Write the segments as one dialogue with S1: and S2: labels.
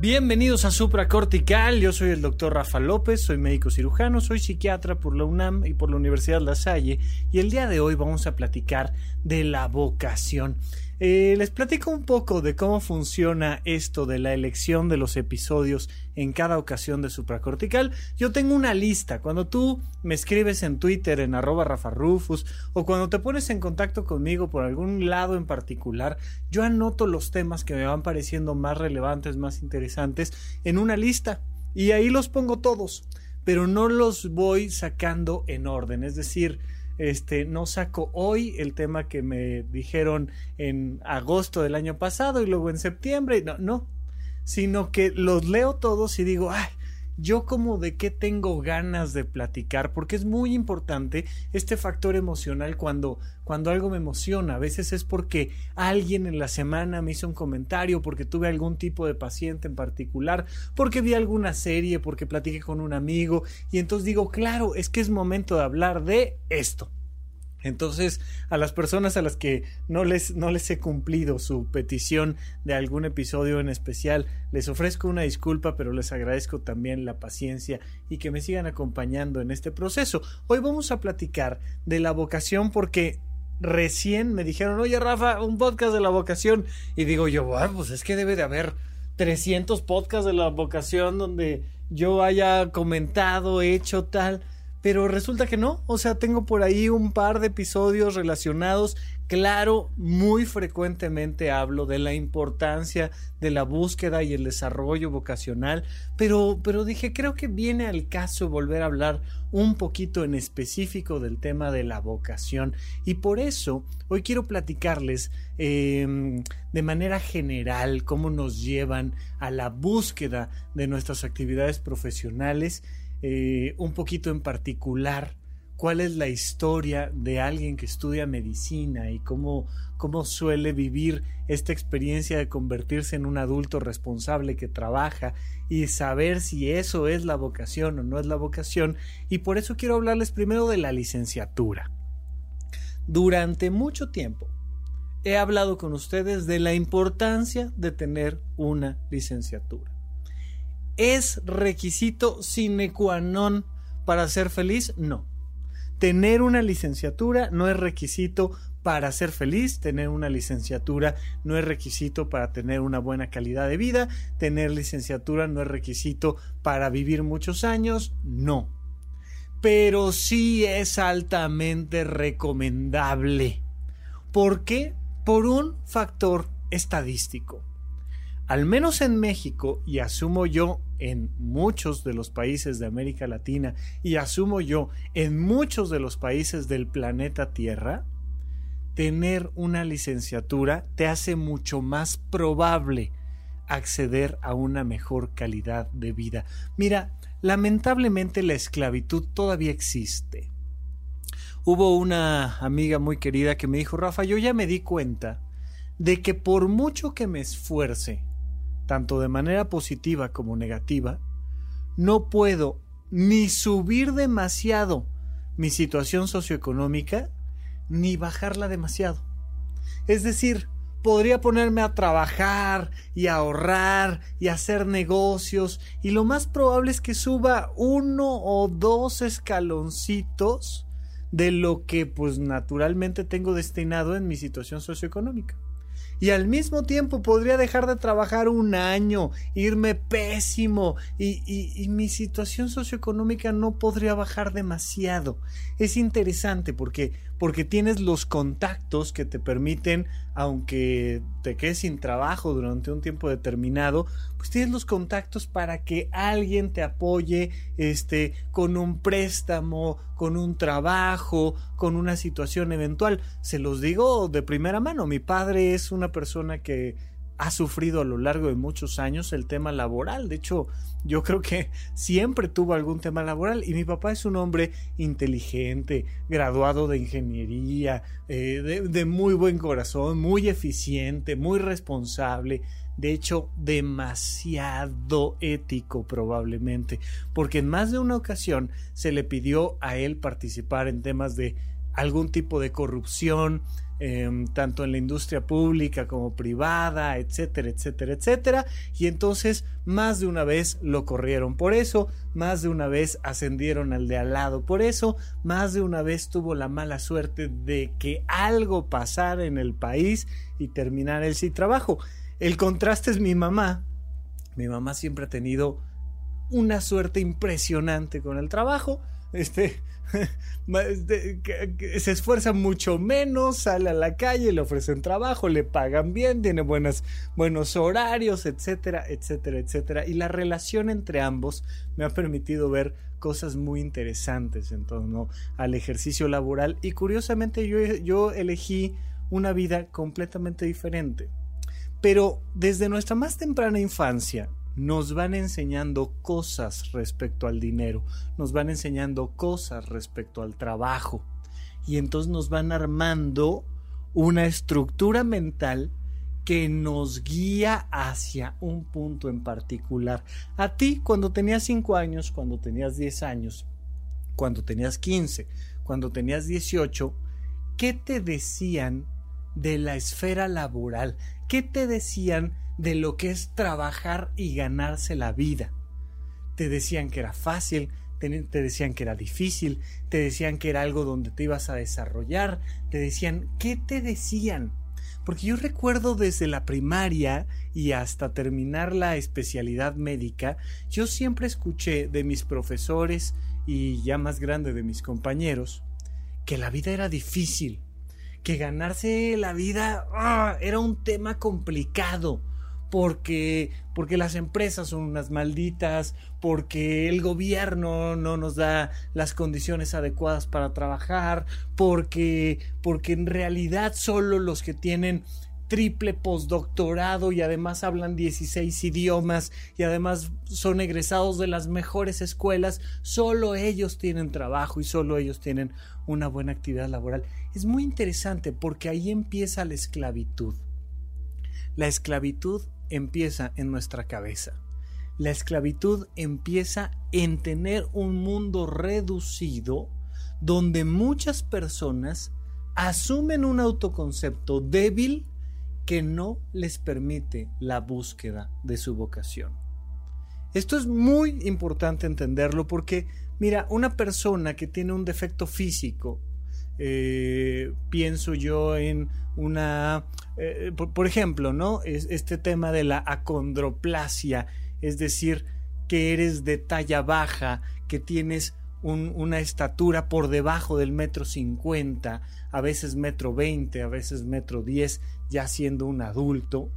S1: Bienvenidos a Supracortical, yo soy el doctor Rafa López, soy médico cirujano, soy psiquiatra por la UNAM y por la Universidad La Salle y el día de hoy vamos a platicar de la vocación. Eh, les platico un poco de cómo funciona esto de la elección de los episodios en cada ocasión de supracortical. Yo tengo una lista. Cuando tú me escribes en Twitter en arroba rafarufus o cuando te pones en contacto conmigo por algún lado en particular, yo anoto los temas que me van pareciendo más relevantes, más interesantes en una lista y ahí los pongo todos, pero no los voy sacando en orden. Es decir, este, no saco hoy el tema que me dijeron en agosto del año pasado y luego en septiembre. No, no. Sino que los leo todos y digo, ay, yo como de qué tengo ganas de platicar, porque es muy importante este factor emocional cuando, cuando algo me emociona. A veces es porque alguien en la semana me hizo un comentario, porque tuve algún tipo de paciente en particular, porque vi alguna serie, porque platiqué con un amigo, y entonces digo, claro, es que es momento de hablar de esto. Entonces, a las personas a las que no les, no les he cumplido su petición de algún episodio en especial, les ofrezco una disculpa, pero les agradezco también la paciencia y que me sigan acompañando en este proceso. Hoy vamos a platicar de la vocación porque recién me dijeron, oye Rafa, un podcast de la vocación. Y digo yo, pues es que debe de haber 300 podcasts de la vocación donde yo haya comentado, hecho tal pero resulta que no, o sea, tengo por ahí un par de episodios relacionados. Claro, muy frecuentemente hablo de la importancia de la búsqueda y el desarrollo vocacional, pero, pero dije, creo que viene al caso volver a hablar un poquito en específico del tema de la vocación. Y por eso hoy quiero platicarles em, de manera general cómo nos llevan a la búsqueda de nuestras actividades profesionales eh, un poquito en particular cuál es la historia de alguien que estudia medicina y cómo, cómo suele vivir esta experiencia de convertirse en un adulto responsable que trabaja y saber si eso es la vocación o no es la vocación. Y por eso quiero hablarles primero de la licenciatura. Durante mucho tiempo he hablado con ustedes de la importancia de tener una licenciatura. ¿Es requisito sine qua non para ser feliz? No. Tener una licenciatura no es requisito para ser feliz, tener una licenciatura no es requisito para tener una buena calidad de vida, tener licenciatura no es requisito para vivir muchos años, no. Pero sí es altamente recomendable. ¿Por qué? Por un factor estadístico al menos en México, y asumo yo en muchos de los países de América Latina, y asumo yo en muchos de los países del planeta Tierra, tener una licenciatura te hace mucho más probable acceder a una mejor calidad de vida. Mira, lamentablemente la esclavitud todavía existe. Hubo una amiga muy querida que me dijo, Rafa, yo ya me di cuenta de que por mucho que me esfuerce tanto de manera positiva como negativa, no puedo ni subir demasiado mi situación socioeconómica, ni bajarla demasiado. Es decir, podría ponerme a trabajar y a ahorrar y a hacer negocios y lo más probable es que suba uno o dos escaloncitos de lo que pues naturalmente tengo destinado en mi situación socioeconómica y al mismo tiempo podría dejar de trabajar un año, irme pésimo y, y, mi situación socioeconómica no podría bajar demasiado. Es interesante porque, porque tienes los contactos que te permiten, aunque te quedes sin trabajo durante un tiempo determinado, pues tienes los contactos para que alguien te apoye este, con un préstamo, con un trabajo, con una situación eventual. Se los digo de primera mano, mi padre es una persona que ha sufrido a lo largo de muchos años el tema laboral. De hecho, yo creo que siempre tuvo algún tema laboral y mi papá es un hombre inteligente, graduado de ingeniería, eh, de, de muy buen corazón, muy eficiente, muy responsable. De hecho, demasiado ético probablemente, porque en más de una ocasión se le pidió a él participar en temas de algún tipo de corrupción, em, tanto en la industria pública como privada, etcétera, etcétera, etcétera. Y entonces más de una vez lo corrieron por eso, más de una vez ascendieron al de al lado por eso, más de una vez tuvo la mala suerte de que algo pasara en el país y terminara el sin trabajo. El contraste es mi mamá. Mi mamá siempre ha tenido una suerte impresionante con el trabajo. Este, se esfuerza mucho menos, sale a la calle, le ofrecen trabajo, le pagan bien, tiene buenos horarios, etcétera, etcétera, etcétera. Y la relación entre ambos me ha permitido ver cosas muy interesantes en torno al ejercicio laboral y curiosamente yo, yo elegí una vida completamente diferente. Pero desde nuestra más temprana infancia, nos van enseñando cosas respecto al dinero, nos van enseñando cosas respecto al trabajo y entonces nos van armando una estructura mental que nos guía hacia un punto en particular. A ti cuando tenías 5 años, cuando tenías 10 años, cuando tenías 15, cuando tenías 18, ¿qué te decían de la esfera laboral? ¿Qué te decían de lo que es trabajar y ganarse la vida. Te decían que era fácil, te, decían que era difícil, te decían que era algo donde te ibas a desarrollar, te decían, ¿qué te decían? Porque yo recuerdo desde la primaria y hasta terminar la especialidad médica, yo siempre escuché de mis profesores y ya más grande de mis compañeros que la vida era difícil, que ganarse la vida ah, era un tema complicado, porque, porque las empresas son unas malditas, porque el gobierno no nos da las condiciones adecuadas para trabajar, porque, porque en realidad solo los que tienen triple postdoctorado y además hablan 16 idiomas y además son egresados de las mejores escuelas, solo ellos tienen trabajo y solo ellos tienen una buena actividad laboral. Es muy interesante porque ahí empieza la esclavitud. La esclavitud empieza en nuestra cabeza. La esclavitud empieza en tener un mundo reducido donde muchas personas asumen un autoconcepto débil que no les permite la búsqueda de su vocación. Esto es muy importante entenderlo porque, mira, una persona que tiene un defecto físico, eh, pienso yo en una, eh, por, ejemplo, ¿no? Es este tema de la acondroplasia, es decir, que eres de talla baja, que tienes una estatura por debajo del metro cincuenta, a veces metro veinte, a veces metro diez, ya siendo un adulto,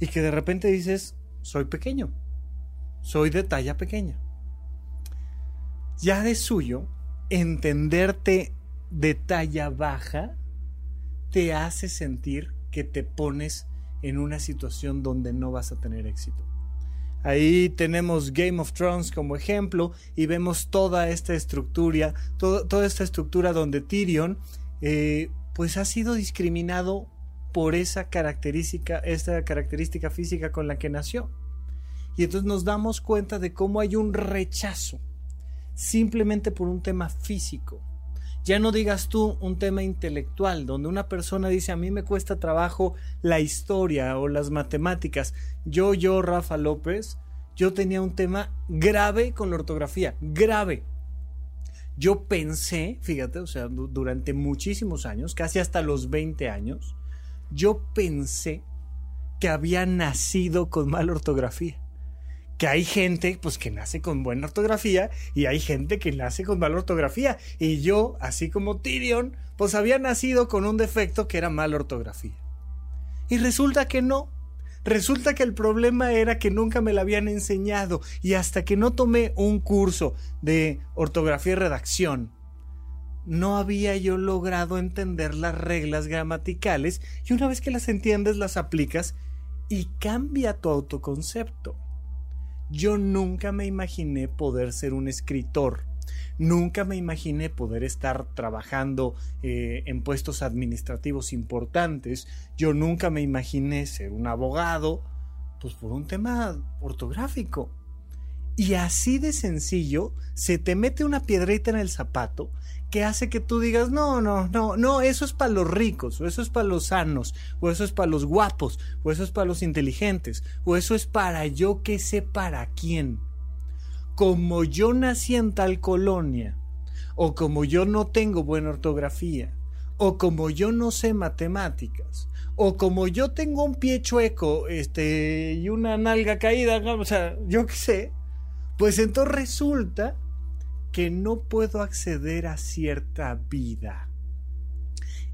S1: y que de repente dices, soy pequeño, soy de talla pequeña. Ya de suyo, entenderte de talla baja te hace sentir que te pones en una situación donde no vas a tener éxito. Ahí tenemos Game of Thrones como ejemplo y vemos toda esta estructura, toda esta estructura donde Tyrion eh, pues ha sido discriminado por esa característica, esta característica física con la que nació. Y entonces nos damos cuenta de cómo hay un rechazo simplemente por un tema físico. Ya no digas tú un tema intelectual, donde una persona dice a mí me cuesta trabajo la historia o las matemáticas. Yo, yo, Rafa López, yo tenía un tema grave con la ortografía, grave. Yo pensé, fíjate, o sea, durante muchísimos años, casi hasta los 20 años, yo pensé que había nacido con mala ortografía que hay gente pues que nace con buena ortografía y hay gente que nace con mala ortografía. Y yo así como Tyrion pues había nacido con un defecto que era mala ortografía. Y resulta que no. Resulta que el problema era que nunca me la habían enseñado y hasta que no tomé un curso de ortografía y redacción no había yo logrado entender las reglas gramaticales y una vez que las entiendes las aplicas y cambia tu autoconcepto yo nunca me imaginé poder ser un escritor. Nunca me imaginé poder estar trabajando eh, en puestos administrativos importantes. Yo nunca me imaginé ser un abogado, pues por un tema ortográfico. Y así de sencillo se te mete una piedrita en el zapato que hace que tú digas, no, no, no, no, eso es para los ricos, o eso es para los sanos, o eso es para los guapos, o eso es para los inteligentes, o eso es para yo que sé para quién. Como yo nací en tal colonia, o como yo no tengo buena ortografía, o como yo no sé matemáticas, o como yo tengo un pie chueco, este, y una nalga caída, o sea, yo qué sé, pues entonces resulta que no puedo acceder a cierta vida.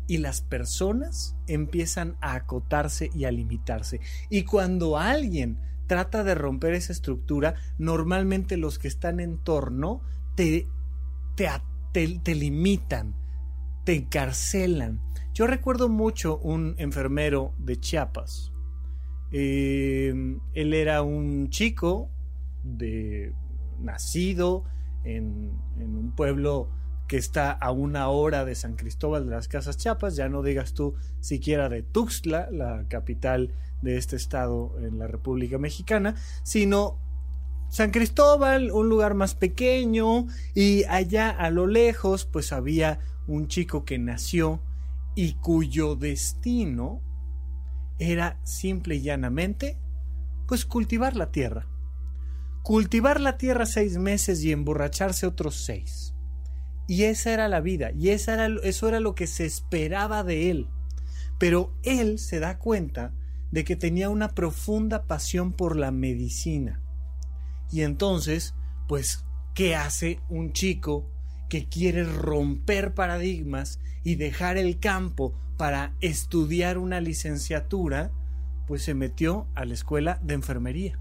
S1: Y las personas empiezan a acotarse y a limitarse. Y cuando alguien trata de romper esa estructura, normalmente los que están en torno te, te, te, limitan, te encarcelan. Yo recuerdo mucho un enfermero de Chiapas. Eh, él era un chico de nacido en, un pueblo que está a una hora de San Cristóbal de las Casas Chiapas, ya no digas tú siquiera de Tuxtla, la capital de este estado en la República Mexicana, sino San Cristóbal, un lugar más pequeño, y allá a lo lejos pues había un chico que nació y cuyo destino era simple y llanamente pues cultivar la tierra cultivar la tierra seis meses y emborracharse otros seis. Y esa era la vida, y era, eso era lo que se esperaba de él. Pero él se da cuenta de que tenía una profunda pasión por la medicina. Y entonces, pues, ¿qué hace un chico que quiere romper paradigmas y dejar el campo para estudiar una licenciatura? Pues se metió a la escuela de enfermería.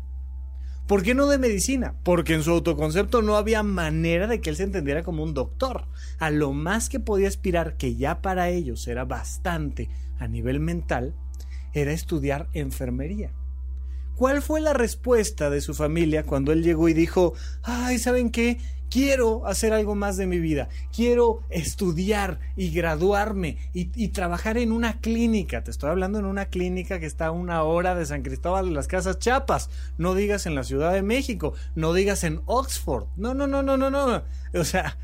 S1: ¿Por qué no de medicina? Porque en su autoconcepto no había manera de que él se entendiera como un doctor. A lo más que podía aspirar, que ya para ellos era bastante a nivel mental, era estudiar enfermería. ¿Cuál fue la respuesta de su familia cuando él llegó y dijo, ay, ¿saben qué? quiero hacer algo más de mi vida, quiero estudiar y graduarme y, trabajar en una clínica. Te estoy hablando en una clínica que está a una hora de San Cristóbal de las Casas Chiapas. No digas en la Ciudad de México, no digas en Oxford. No, no, no, no, no, no. O sea,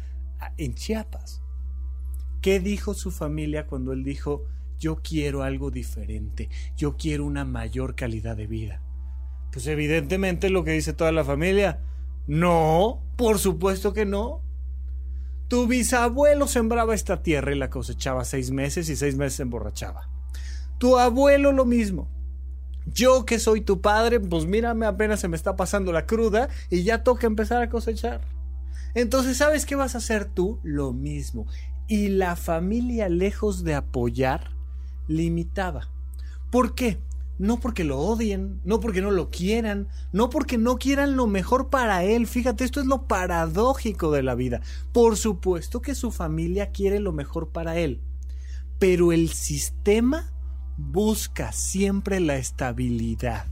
S1: en Chiapas. ¿Qué dijo su familia cuando él dijo, yo quiero algo diferente, yo quiero una mayor calidad de vida? Pues evidentemente lo que dice toda la familia, no, por supuesto que no. Tu bisabuelo sembraba esta tierra y la cosechaba seis meses y seis meses se emborrachaba. Tu abuelo lo mismo. Yo que soy tu padre, pues mírame, apenas se me está pasando la cruda y ya toca empezar a cosechar. Entonces, ¿sabes qué vas a hacer tú? Lo mismo. Y la familia, lejos de apoyar, limitaba. ¿Por qué? No porque lo odien, no porque no lo quieran, no porque no quieran lo mejor para él. Fíjate, esto es lo paradójico de la vida. Por supuesto que su familia quiere lo mejor para él, pero el sistema busca siempre la estabilidad.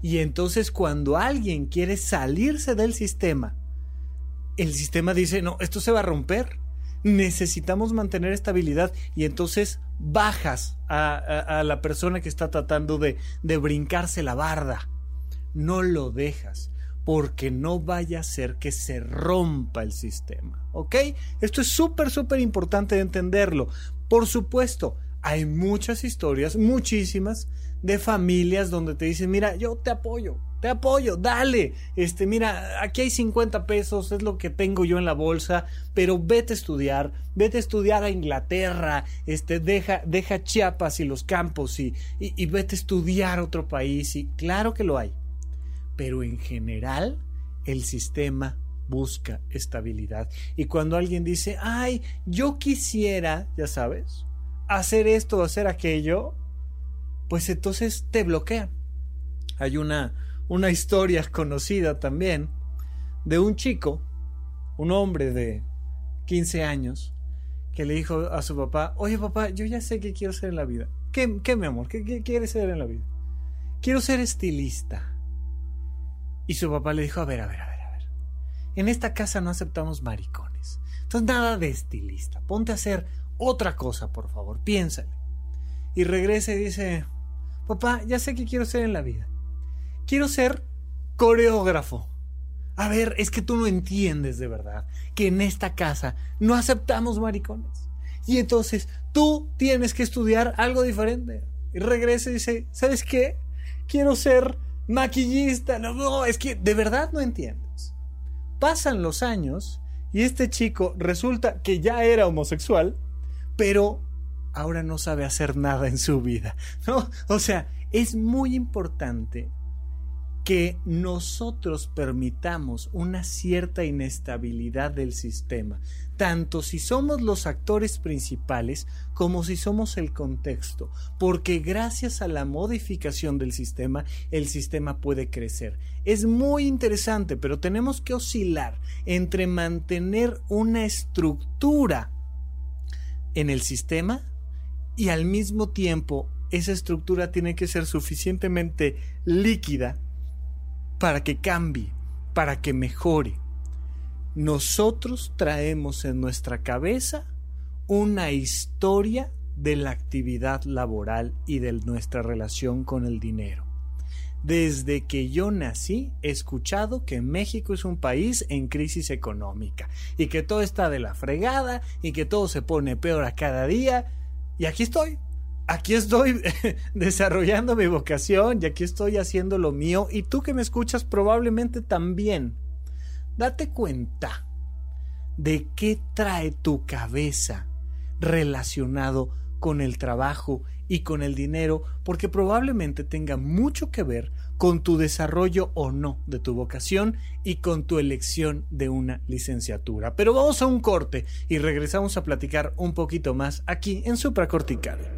S1: Y entonces cuando alguien quiere salirse del sistema, el sistema dice, no, esto se va a romper. Necesitamos mantener estabilidad y entonces bajas a, la persona que está tratando de, de brincarse la barda. No lo dejas porque no vaya a ser que se rompa el sistema. ¿Ok? Esto es súper, súper importante de entenderlo. Por supuesto, hay muchas historias, muchísimas, de familias donde te dicen, mira, yo te apoyo, te apoyo, dale. Este, mira, aquí hay 50 pesos, es lo que tengo yo en la bolsa, pero vete a estudiar, vete a estudiar a Inglaterra, este, deja, deja Chiapas y los campos y, y, vete a estudiar otro país. Y claro que lo hay. Pero en general, el sistema busca estabilidad. Y cuando alguien dice, ay, yo quisiera, ya sabes, hacer esto o hacer aquello, pues entonces te bloquean. Hay una una historia conocida también de un chico, un hombre de 15 años, que le dijo a su papá, oye papá, yo ya sé qué quiero ser en la vida. ¿Qué, qué mi amor? ¿Qué, ¿Qué quieres ser en la vida? Quiero ser estilista. Y su papá le dijo, a ver, a ver, a ver, a ver. En esta casa no aceptamos maricones. Entonces nada de estilista. Ponte a hacer otra cosa, por favor. Piénsale. Y regresa y dice, papá, ya sé qué quiero ser en la vida quiero ser coreógrafo. A ver, es que tú no entiendes de verdad que en esta casa no aceptamos maricones. Y entonces tú tienes que estudiar algo diferente. Y regresa y dice, ¿sabes qué? Quiero ser maquillista. No, no, es que de verdad no entiendes. Pasan los años y este chico resulta que ya era homosexual, pero ahora no sabe hacer nada en su vida. ¿no? O sea, es muy importante que nosotros permitamos una cierta inestabilidad del sistema, tanto si somos los actores principales como si somos el contexto, porque gracias a la modificación del sistema, el sistema puede crecer. Es muy interesante, pero tenemos que oscilar entre mantener una estructura en el sistema y al mismo tiempo esa estructura tiene que ser suficientemente líquida para que cambie, para que mejore. Nosotros traemos en nuestra cabeza una historia de la actividad laboral y de nuestra relación con el dinero. Desde que yo nací he escuchado que México es un país en crisis económica y que todo está de la fregada y que todo se pone peor a cada día. Y aquí estoy, aquí estoy desarrollando mi vocación y aquí estoy haciendo lo mío y tú que me escuchas probablemente también. Date cuenta de qué trae tu cabeza relacionado con el trabajo y con el dinero porque probablemente tenga mucho que ver con tu desarrollo o no de tu vocación y con tu elección de una licenciatura. Pero vamos a un corte y regresamos a platicar un poquito más aquí en Supracortical.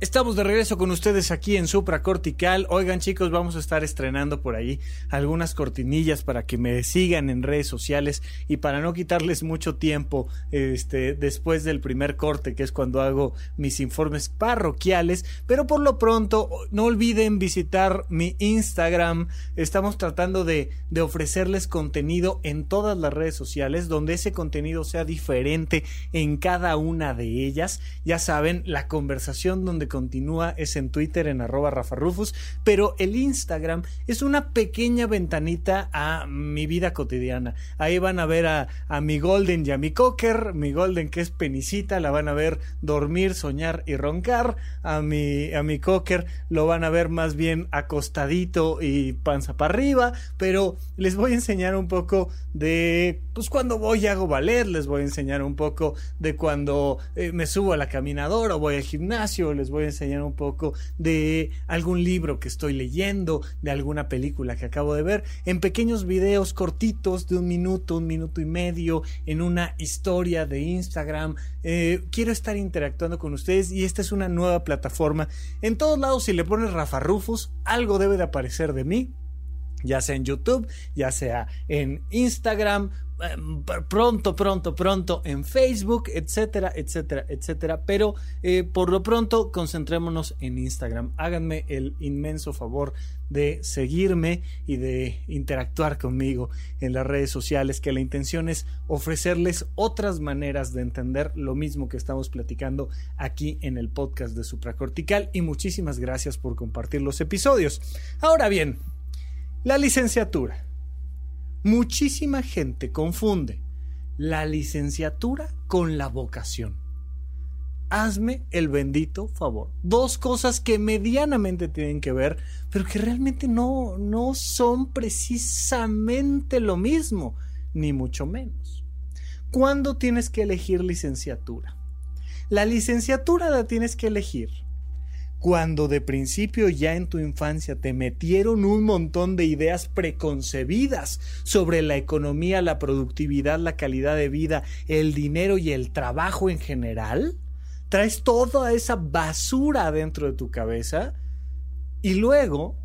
S1: Estamos de regreso con ustedes aquí en Supra Cortical. Oigan chicos, vamos a estar estrenando por ahí algunas cortinillas para que me sigan en redes sociales y para no quitarles mucho tiempo este, después del primer corte, que es cuando hago mis informes parroquiales. Pero por lo pronto, no olviden visitar mi Instagram. Estamos tratando de, de ofrecerles contenido en todas las redes sociales, donde ese contenido sea diferente en cada una de ellas. Ya saben, la conversación donde continúa es en Twitter en arroba Rafa Rufus, pero el Instagram es una pequeña ventanita a mi vida cotidiana. Ahí van a ver a, mi Golden y a mi Cocker, mi Golden que es penicita, la van a ver dormir, soñar y roncar, a mi, a mi Cocker lo van a ver más bien acostadito y panza para arriba, pero les voy a enseñar un poco de, pues cuando voy y hago ballet, les voy a enseñar un poco de cuando eh, me subo a la caminadora o voy al gimnasio, les voy voy a enseñar un poco de algún libro que estoy leyendo, de alguna película que acabo de ver, en pequeños videos cortitos de un minuto, un minuto y medio, en una historia de Instagram. Eh, quiero estar interactuando con ustedes y esta es una nueva plataforma. En todos lados, si le pones Rafa Rufus, algo debe de aparecer de mí ya sea en YouTube, ya sea en Instagram, pronto, pronto, pronto en Facebook, etcétera, etcétera, etcétera. Pero eh, por lo pronto concentrémonos en Instagram. Háganme el inmenso favor de seguirme y de interactuar conmigo en las redes sociales, que la intención es ofrecerles otras maneras de entender lo mismo que estamos platicando aquí en el podcast de Supracortical. Y muchísimas gracias por compartir los episodios. Ahora bien, la licenciatura. Muchísima gente confunde la licenciatura con la vocación. Hazme el bendito favor. Dos cosas que medianamente tienen que ver, pero que realmente no, no son precisamente lo mismo, ni mucho menos. ¿Cuándo tienes que elegir licenciatura? La licenciatura la tienes que elegir cuando de principio ya en tu infancia te metieron un montón de ideas preconcebidas sobre la economía, la productividad, la calidad de vida, el dinero y el trabajo en general, traes toda esa basura dentro de tu cabeza y luego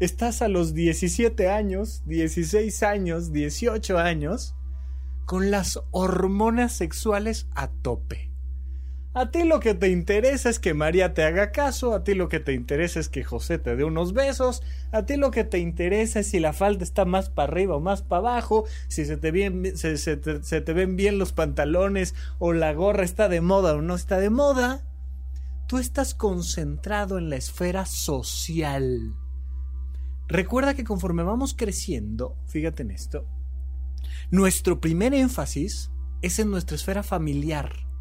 S1: estás a los 17 años, 16 años, 18 años con las hormonas sexuales a tope A ti lo que te interesa es que María te haga caso, a ti lo que te interesa es que José te dé unos besos, a ti lo que te interesa es si la falda está más para arriba o más para abajo, si se te, se te ven bien los pantalones o la gorra está de moda o no está de moda. Tú estás concentrado en la esfera social. Recuerda que conforme vamos creciendo, fíjate en esto, nuestro primer énfasis es en nuestra esfera familiar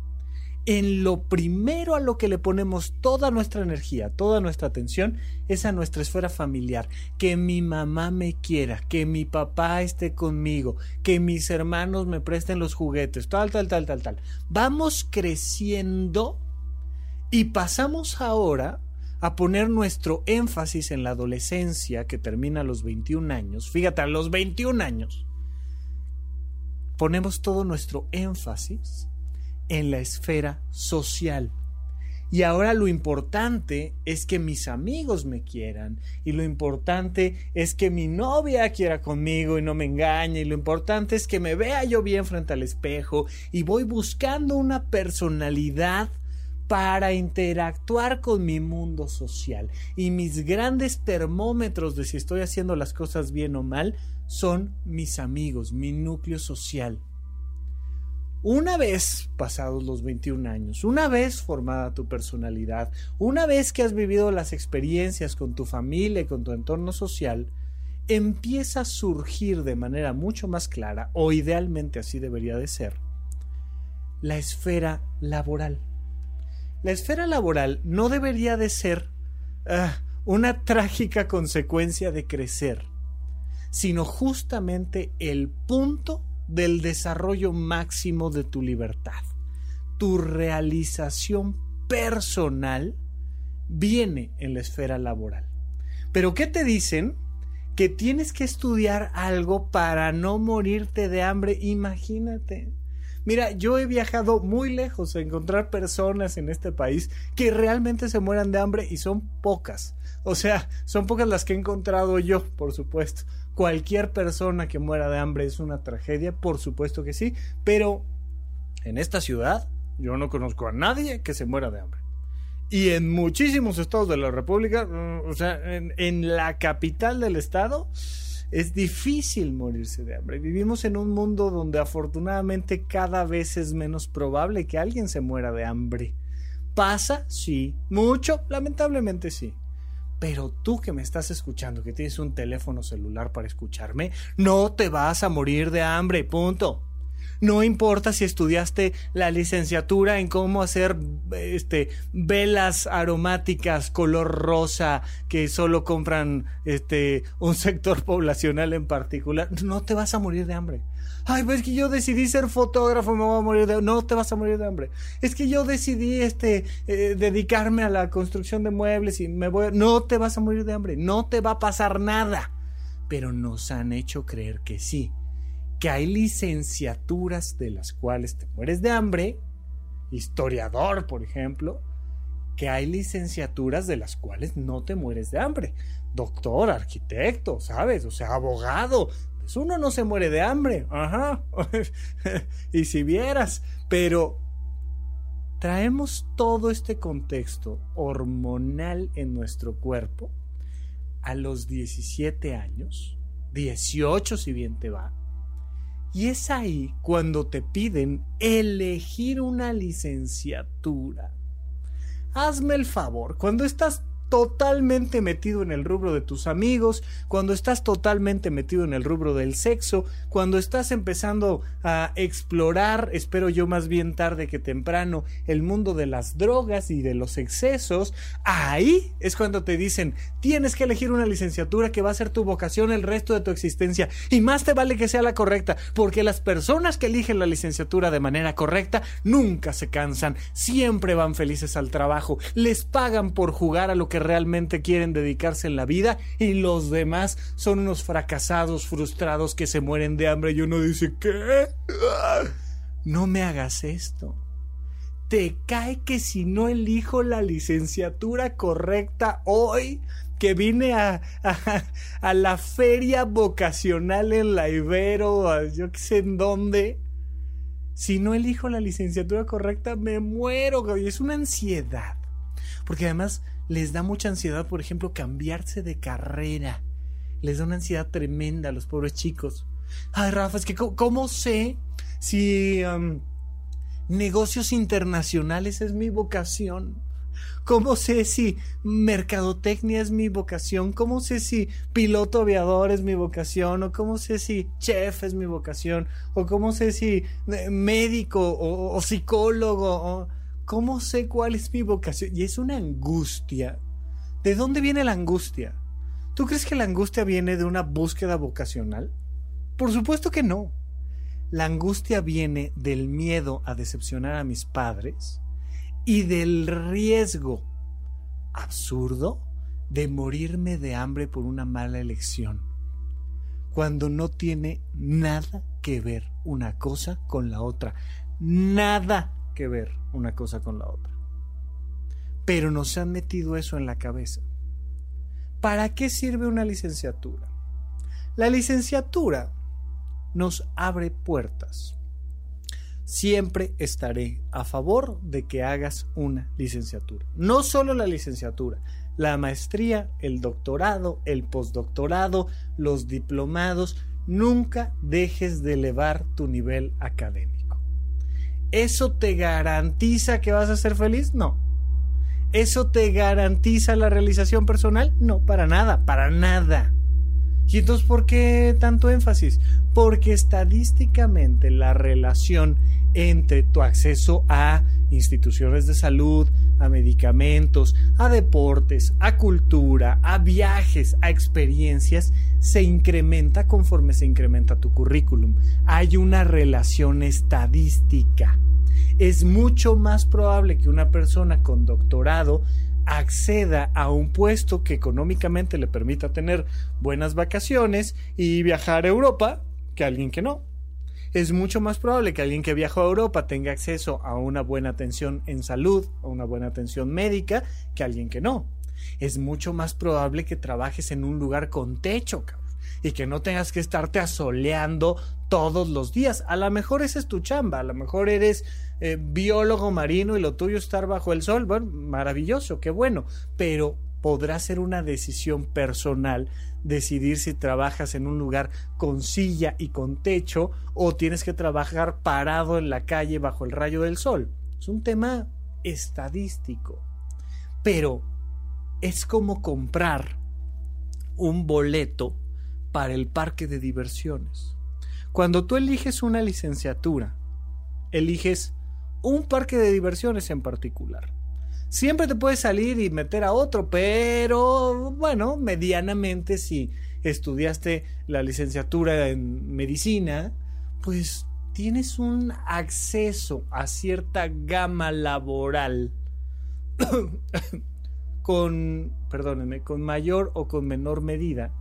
S1: en lo primero a lo que le ponemos toda nuestra energía, toda nuestra atención, es a nuestra esfera familiar. Que mi mamá me quiera, que mi papá esté conmigo, que mis hermanos me presten los juguetes, tal, tal, tal, tal, tal. Vamos creciendo y pasamos ahora a poner nuestro énfasis en la adolescencia que termina a los 21 años. Fíjate, a los 21 años. Ponemos todo nuestro énfasis en la esfera social. Y ahora lo importante es que mis amigos me quieran. Y lo importante es que mi novia quiera conmigo y no me engañe. Y lo importante es que me vea yo bien frente al espejo. Y voy buscando una personalidad para interactuar con mi mundo social. Y mis grandes termómetros de si estoy haciendo las cosas bien o mal son mis amigos, mi núcleo social. Una vez pasados los 21 años, una vez formada tu personalidad, una vez que has vivido las experiencias con tu familia y con tu entorno social, empieza a surgir de manera mucho más clara, o idealmente así debería de ser, la esfera laboral. La esfera laboral no debería de ser ah, una trágica consecuencia de crecer, sino justamente el punto del desarrollo máximo de tu libertad. Tu realización personal viene en la esfera laboral. Pero ¿qué te dicen? Que tienes que estudiar algo para no morirte de hambre. Imagínate. Mira, yo he viajado muy lejos a encontrar personas en este país que realmente se mueran de hambre y son pocas. O sea, son pocas las que he encontrado yo, por supuesto. Cualquier persona que muera de hambre es una tragedia, por supuesto que sí, pero en esta ciudad yo no conozco a nadie que se muera de hambre. Y en muchísimos estados de la República, mm, o sea, en, la capital del estado, es difícil morirse de hambre. Vivimos en un mundo donde afortunadamente cada vez es menos probable que alguien se muera de hambre. ¿Pasa? Sí. ¿Mucho? Lamentablemente sí. Pero tú que me estás escuchando, que tienes un teléfono celular para escucharme, no te vas a morir de hambre, punto. No importa si estudiaste la licenciatura en cómo hacer este velas aromáticas color rosa que solo compran este un sector poblacional en particular, no te vas a morir de hambre. Ay, pues es que yo decidí ser fotógrafo, me voy a morir de no te vas a morir de hambre. Es que yo decidí este eh, dedicarme a la construcción de muebles y me voy no te vas a morir de hambre, no te va a pasar nada. Pero nos han hecho creer que sí que hay licenciaturas de las cuales te mueres de hambre, historiador, por ejemplo, que hay licenciaturas de las cuales no te mueres de hambre. Doctor, arquitecto, ¿sabes? O sea, abogado. Pues uno no se muere de hambre. Ajá. y si vieras, pero traemos todo este contexto hormonal en nuestro cuerpo a los 17 años, 18 si bien te va, y es ahí cuando te piden elegir una licenciatura. Hazme el favor, cuando estás totalmente metido en el rubro de tus amigos, cuando estás totalmente metido en el rubro del sexo, cuando estás empezando a explorar, espero yo más bien tarde que temprano, el mundo de las drogas y de los excesos, ahí es cuando te dicen, tienes que elegir una licenciatura que va a ser tu vocación el resto de tu existencia y más te vale que sea la correcta, porque las personas que eligen la licenciatura de manera correcta nunca se cansan, siempre van felices al trabajo, les pagan por jugar a lo que realmente quieren dedicarse en la vida y los demás son unos fracasados, frustrados que se mueren de hambre y uno dice, ¿qué? No me hagas esto. Te cae que si no elijo la licenciatura correcta hoy, que vine a, a, la feria vocacional en la Ibero, yo qué sé en dónde, Si no elijo la licenciatura correcta, me muero, y es una ansiedad. Porque además les da mucha ansiedad, por ejemplo, cambiarse de carrera. Les da una ansiedad tremenda a los pobres chicos. Ay, Rafa, es que ¿cómo, sé si negocios internacionales es mi vocación? ¿Cómo sé si mercadotecnia es mi vocación? ¿Cómo sé si piloto aviador es mi vocación? ¿O cómo sé si chef es mi vocación? ¿O cómo sé si eh, médico o, psicólogo? ¿Cómo sé cuál es mi vocación? Y es una angustia. ¿De dónde viene la angustia? ¿Tú crees que la angustia viene de una búsqueda vocacional? Por supuesto que no. La angustia viene del miedo a decepcionar a mis padres y del riesgo absurdo de morirme de hambre por una mala elección, cuando no tiene nada que ver una cosa con la otra, nada ver una cosa con la otra. Pero nos han metido eso en la cabeza. ¿Para qué sirve una licenciatura? La licenciatura nos abre puertas siempre estaré a favor de que hagas una licenciatura. No solo la licenciatura, la maestría, el doctorado, el postdoctorado, los diplomados, nunca dejes de elevar tu nivel académico. ¿Eso te garantiza que vas a ser feliz? No. ¿Eso te garantiza la realización personal? No, para nada, para nada. ¿Y entonces por qué tanto énfasis? Porque estadísticamente la relación entre tu acceso a instituciones de salud, a medicamentos, a deportes, a cultura, a viajes, a experiencias, se incrementa conforme se incrementa tu currículum. Hay una relación estadística. Es mucho más probable que una persona con doctorado acceda a un puesto que económicamente le permita tener buenas vacaciones y viajar a Europa que alguien que no es mucho más probable que alguien que viajó a Europa tenga acceso a una buena atención en salud, a una buena atención médica, que alguien que no. Es mucho más probable que trabajes en un lugar con techo, y que no tengas que estarte asoleando todos los días. A lo mejor esa es tu chamba, a lo mejor eres eh, biólogo marino y lo tuyo es estar bajo el sol. Bueno, maravilloso, qué bueno, pero podrá ser una decisión personal decidir si trabajas en un lugar con silla y con techo o tienes que trabajar parado en la calle bajo el rayo del sol. Es un tema estadístico. Pero es como comprar un boleto para el parque de diversiones. Cuando tú eliges una licenciatura, eliges un parque de diversiones en particular. Siempre te puedes salir y meter a otro, pero bueno, medianamente si estudiaste la licenciatura en medicina, pues tienes un acceso a cierta gama laboral con, perdónenme, con mayor o con menor medida.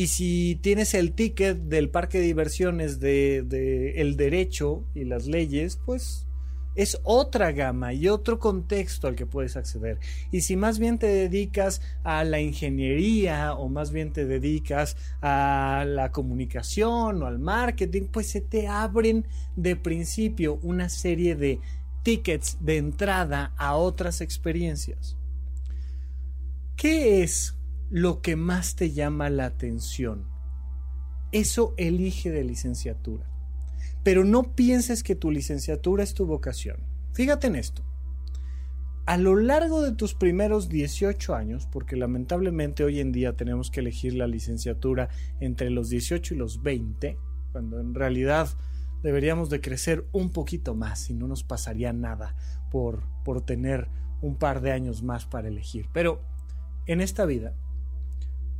S1: Y si tienes el ticket del parque de diversiones de, el derecho y las leyes, pues es otra gama y otro contexto al que puedes acceder. Y si más bien te dedicas a la ingeniería o más bien te dedicas a la comunicación o al marketing, pues se te abren de principio una serie de tickets de entrada a otras experiencias. ¿Qué es lo que más te llama la atención? Eso elige de licenciatura. Pero no pienses que tu licenciatura es tu vocación. Fíjate en esto. A lo largo de tus primeros 18 años, porque lamentablemente hoy en día tenemos que elegir la licenciatura entre los 18 y los 20, cuando en realidad deberíamos de crecer un poquito más y no nos pasaría nada por, por tener un par de años más para elegir. Pero en esta vida,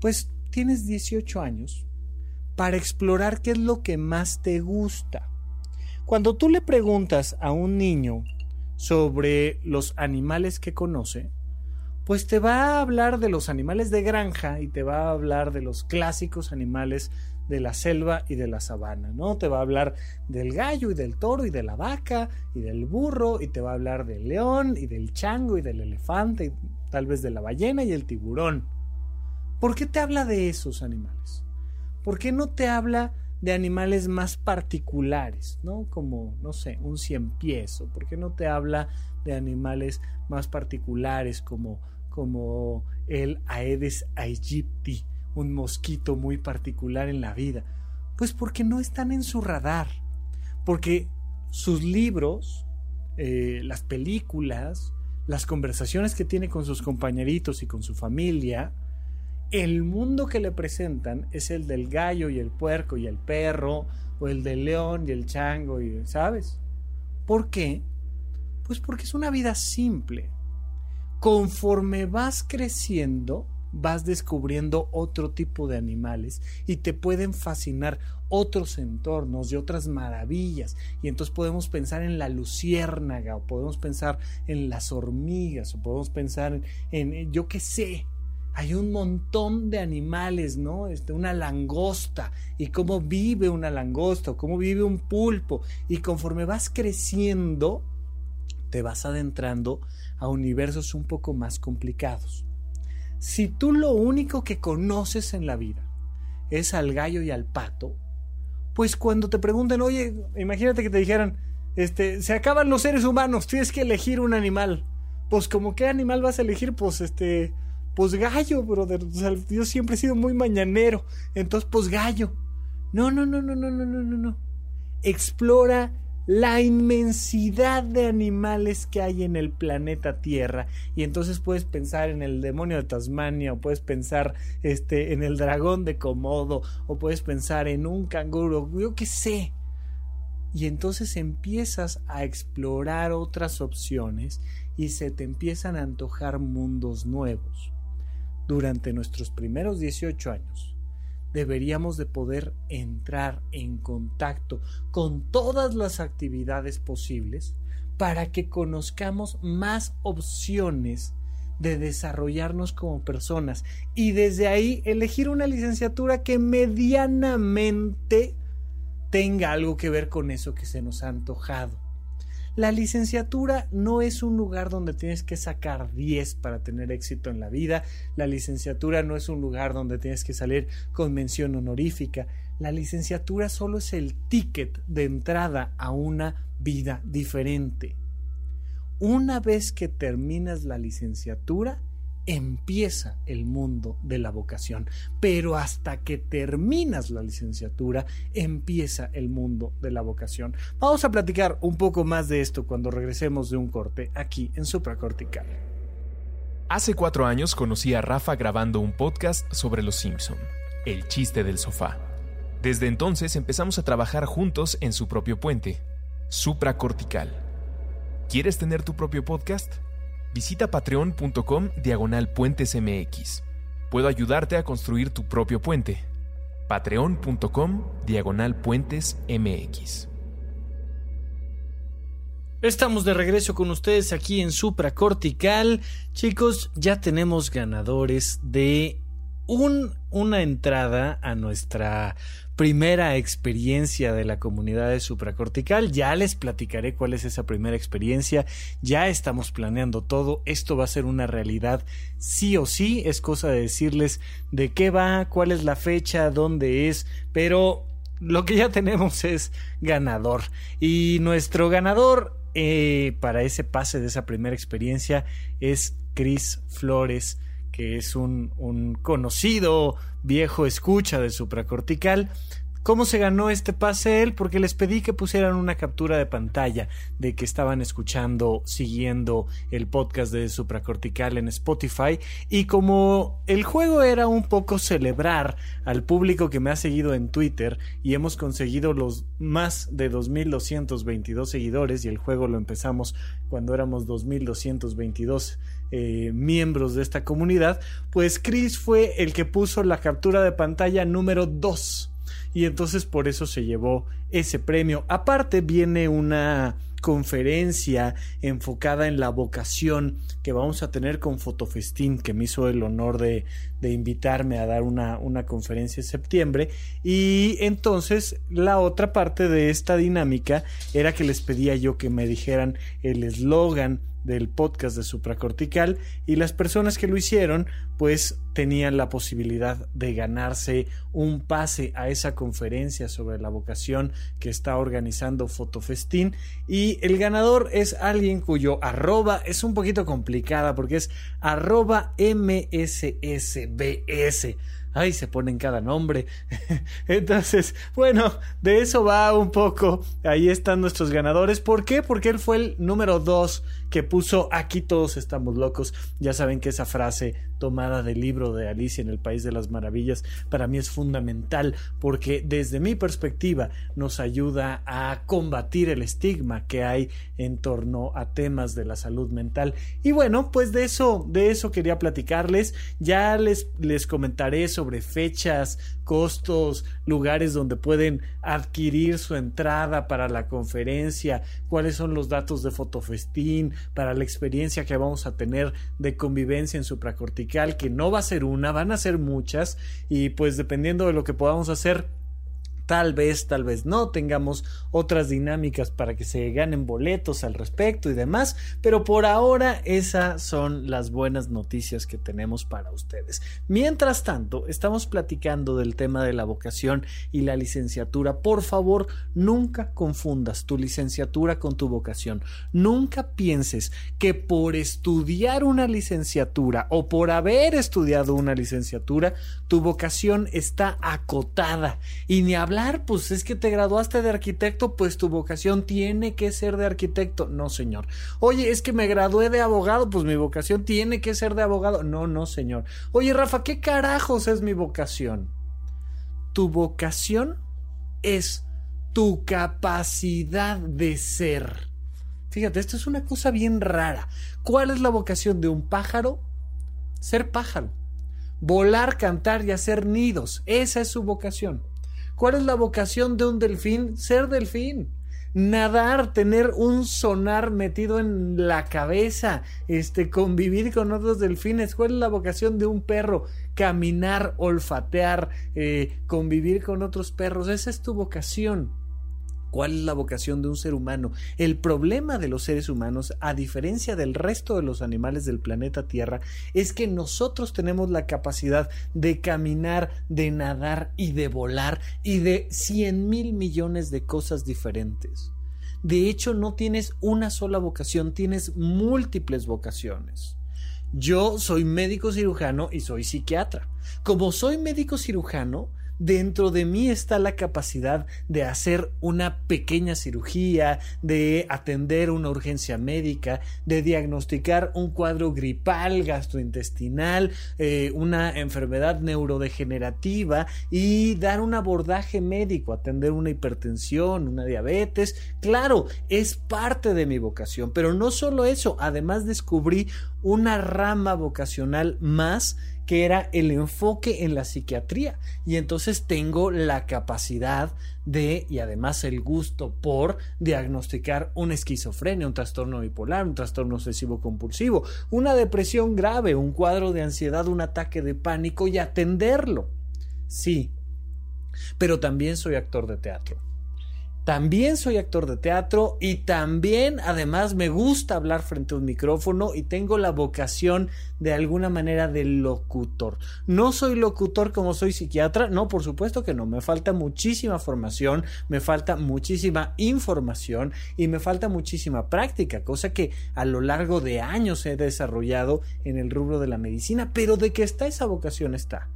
S1: pues tienes 18 años para explorar qué es lo que más te gusta. Cuando tú le preguntas a un niño sobre los animales que conoce, pues te va a hablar de los animales de granja y te va a hablar de los clásicos animales de la selva y de la sabana, ¿no? Te va a hablar del gallo y del toro y de la vaca y del burro y te va a hablar del león y del chango y del elefante y tal vez de la ballena y el tiburón. ¿Por qué te habla de esos animales? ¿Por qué no te habla de animales más particulares, ¿no? Como, no sé, un cien pies, por qué no te habla de animales más particulares como, como el Aedes aegypti, un mosquito muy particular en la vida? Pues porque no están en su radar, porque sus libros, eh, las películas, las conversaciones que tiene con sus compañeritos y con su familia, el mundo que le presentan es el del gallo y el puerco y el perro, o el del león y el chango, y, ¿sabes? ¿Por qué? Pues porque es una vida simple. Conforme vas creciendo, vas descubriendo otro tipo de animales y te pueden fascinar otros entornos y otras maravillas. Y entonces podemos pensar en la luciérnaga, o podemos pensar en las hormigas, o podemos pensar en, yo qué sé, hay un montón de animales, ¿no? Este, una langosta y cómo vive una langosta, cómo vive un pulpo. Y conforme vas creciendo, te vas adentrando a universos un poco más complicados. Si tú lo único que conoces en la vida es al gallo y al pato, pues cuando te pregunten, oye, imagínate que te dijeran, este, se acaban los seres humanos, tienes que elegir un animal. Pues como qué animal vas a elegir, pues este, pues gallo, brother. yo siempre he sido muy mañanero. Entonces, pues gallo. No, no, no, no, no, no, no, no, no. Explora la inmensidad de animales que hay en el planeta Tierra. Y entonces puedes pensar en el demonio de Tasmania, o puedes pensar este, en el dragón de Komodo, o puedes pensar en un canguro, yo qué sé. Y entonces empiezas a explorar otras opciones y se te empiezan a antojar mundos nuevos durante nuestros primeros 18 años, deberíamos de poder entrar en contacto con todas las actividades posibles para que conozcamos más opciones de desarrollarnos como personas y desde ahí elegir una licenciatura que medianamente tenga algo que ver con eso que se nos ha antojado. La licenciatura no es un lugar donde tienes que sacar 10 para tener éxito en la vida. La licenciatura no es un lugar donde tienes que salir con mención honorífica. La licenciatura solo es el ticket de entrada a una vida diferente. Una vez que terminas la licenciatura, empieza el mundo de la vocación, pero hasta que terminas la licenciatura empieza el mundo de la vocación. Vamos a platicar un poco más de esto cuando regresemos de un corte aquí en Supracortical.
S2: Hace cuatro años conocí a Rafa grabando un podcast sobre los Simpson, El chiste del sofá. Desde entonces empezamos a trabajar juntos en su propio puente, Supracortical. ¿Quieres tener tu propio podcast? Visita patreon.com diagonal puentes MX. Puedo ayudarte a construir tu propio puente. Patreon.com diagonal puentes MX.
S1: Estamos de regreso con ustedes aquí en Supra Cortical. Chicos, ya tenemos ganadores de un, una entrada a nuestra primera experiencia de la comunidad de supracortical. Ya les platicaré cuál es esa primera experiencia. Ya estamos planeando todo. Esto va a ser una realidad sí o sí. Es cosa de decirles de qué va, cuál es la fecha, dónde es. Pero lo que ya tenemos es ganador. Y nuestro ganador eh, para ese pase de esa primera experiencia es Chris Flores que es un, un conocido viejo escucha de supracortical. ¿Cómo se ganó este pase él? Porque les pedí que pusieran una captura de pantalla de que estaban escuchando, siguiendo el podcast de Supracortical en Spotify. Y como el juego era un poco celebrar al público que me ha seguido en Twitter y hemos conseguido los más de 2.222 seguidores y el juego lo empezamos cuando éramos 2.222 eh, miembros de esta comunidad, pues Chris fue el que puso la captura de pantalla número 2 y entonces por eso se llevó ese premio. Aparte viene una conferencia enfocada en la vocación que vamos a tener con Fotofestín, que me hizo el honor de, de invitarme a dar una, una, conferencia en septiembre. Y entonces la otra parte de esta dinámica era que les pedía yo que me dijeran el eslogan del podcast de supracortical y las personas que lo hicieron pues tenían la posibilidad de ganarse un pase a esa conferencia sobre la vocación que está organizando Fotofestín y el ganador es alguien cuyo arroba es un poquito complicada porque es arroba mssbs ay, se ponen cada nombre. Entonces, bueno, de eso va un poco. Ahí están nuestros ganadores. ¿Por qué? Porque él fue el número dos que puso aquí todos estamos locos. Ya saben que esa frase tomada del libro de Alicia en el País de las Maravillas para mí es fundamental porque desde mi perspectiva nos ayuda a combatir el estigma que hay en torno a temas de la salud mental. Y bueno, pues de eso, de eso quería platicarles. Ya les, les comentaré sobre fechas, costos, lugares donde pueden adquirir su entrada para la conferencia, cuáles son los datos de Fotofestín, para la experiencia que vamos a tener de convivencia en supracortical, que no va a ser una, van a ser muchas, y pues dependiendo de lo que podamos hacer, tal vez, tal vez no tengamos otras dinámicas para que se ganen boletos al respecto y demás, pero por ahora esas son las buenas noticias que tenemos para ustedes. Mientras tanto, estamos platicando del tema de la vocación y la licenciatura. Por favor, nunca confundas tu licenciatura con tu vocación. Nunca pienses que por estudiar una licenciatura o por haber estudiado una licenciatura, tu vocación está acotada y ni hablar pues es que te graduaste de arquitecto, pues tu vocación tiene que ser de arquitecto. No, señor. Oye, es que me gradué de abogado, pues mi vocación tiene que ser de abogado. No, no, señor. Oye, Rafa, ¿qué carajos es mi vocación? Tu vocación es tu capacidad de ser. Fíjate, esto es una cosa bien rara. ¿Cuál es la vocación de un pájaro? Ser pájaro. Volar, cantar y hacer nidos. Esa es su vocación. ¿Cuál es la vocación de un delfín? Ser delfín. Nadar, tener un sonar metido en la cabeza, este, convivir con otros delfines. ¿Cuál es la vocación de un perro? Caminar, olfatear, eh, convivir con otros perros. Esa es tu vocación. ¿Cuál es la vocación de un ser humano? El problema de los seres humanos, a diferencia del resto de los animales del planeta Tierra, es que nosotros tenemos la capacidad de caminar, de nadar y de volar y de cien mil millones de cosas diferentes. De hecho, no tienes una sola vocación, tienes múltiples vocaciones. Yo soy médico cirujano y soy psiquiatra. Como soy médico cirujano, dentro de mí está la capacidad de hacer una pequeña cirugía, de atender una urgencia médica, de diagnosticar un cuadro gripal, gastrointestinal, eh, una enfermedad neurodegenerativa y dar un abordaje médico, atender una hipertensión, una diabetes. Claro, es parte de mi vocación, pero no solo eso, además descubrí una rama vocacional más que era el enfoque en la psiquiatría. Y entonces tengo la capacidad de, y además el gusto por diagnosticar una esquizofrenia, un trastorno bipolar, un trastorno obsesivo compulsivo, una depresión grave, un cuadro de ansiedad, un ataque de pánico y atenderlo. Sí, pero también soy actor de teatro también soy actor de teatro y también además me gusta hablar frente a un micrófono y tengo la vocación de alguna manera de locutor. No soy locutor como soy psiquiatra, no, por supuesto que no, me falta muchísima formación, me falta muchísima información y me falta muchísima práctica, cosa que a lo largo de años he desarrollado en el rubro de la medicina, pero de que está esa vocación está.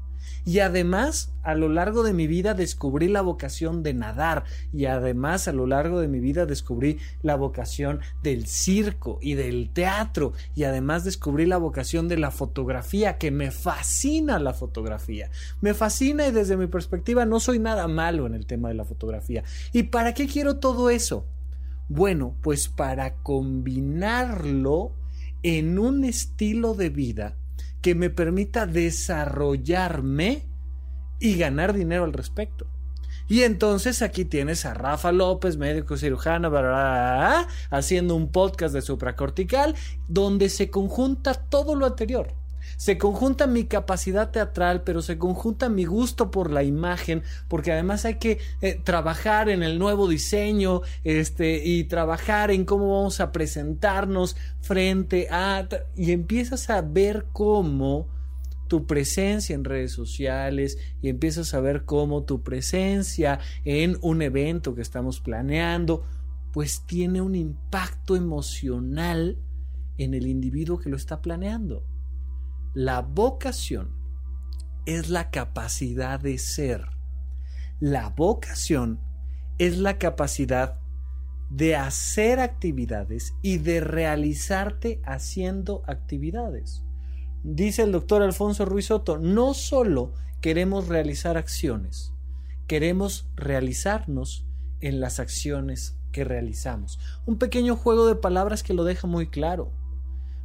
S1: Y además, a lo largo de mi vida descubrí la vocación de nadar. Y además, a lo largo de mi vida descubrí la vocación del circo y del teatro. Y además descubrí la vocación de la fotografía, que me fascina la fotografía. Me fascina y desde mi perspectiva no soy nada malo en el tema de la fotografía. ¿Y para qué quiero todo eso? Bueno, pues para combinarlo en un estilo de vida que me permita desarrollarme y ganar dinero al respecto. Y entonces aquí tienes a Rafa López, médico cirujano, haciendo un podcast de supracortical donde se conjunta todo lo anterior. Se conjunta mi capacidad teatral, pero se conjunta mi gusto por la imagen, porque además hay que eh, trabajar en el nuevo diseño, este, y trabajar en cómo vamos a presentarnos frente a, y empiezas a ver cómo tu presencia en redes sociales y empiezas a ver cómo tu presencia en un evento que estamos planeando, pues tiene un impacto emocional en el individuo que lo está planeando. La vocación es la capacidad de ser. La vocación es la capacidad de hacer actividades y de realizarte haciendo actividades. Dice el doctor Alfonso Ruiz Soto, no solo queremos realizar acciones, queremos realizarnos en las acciones que realizamos. Un pequeño juego de palabras que lo deja muy claro.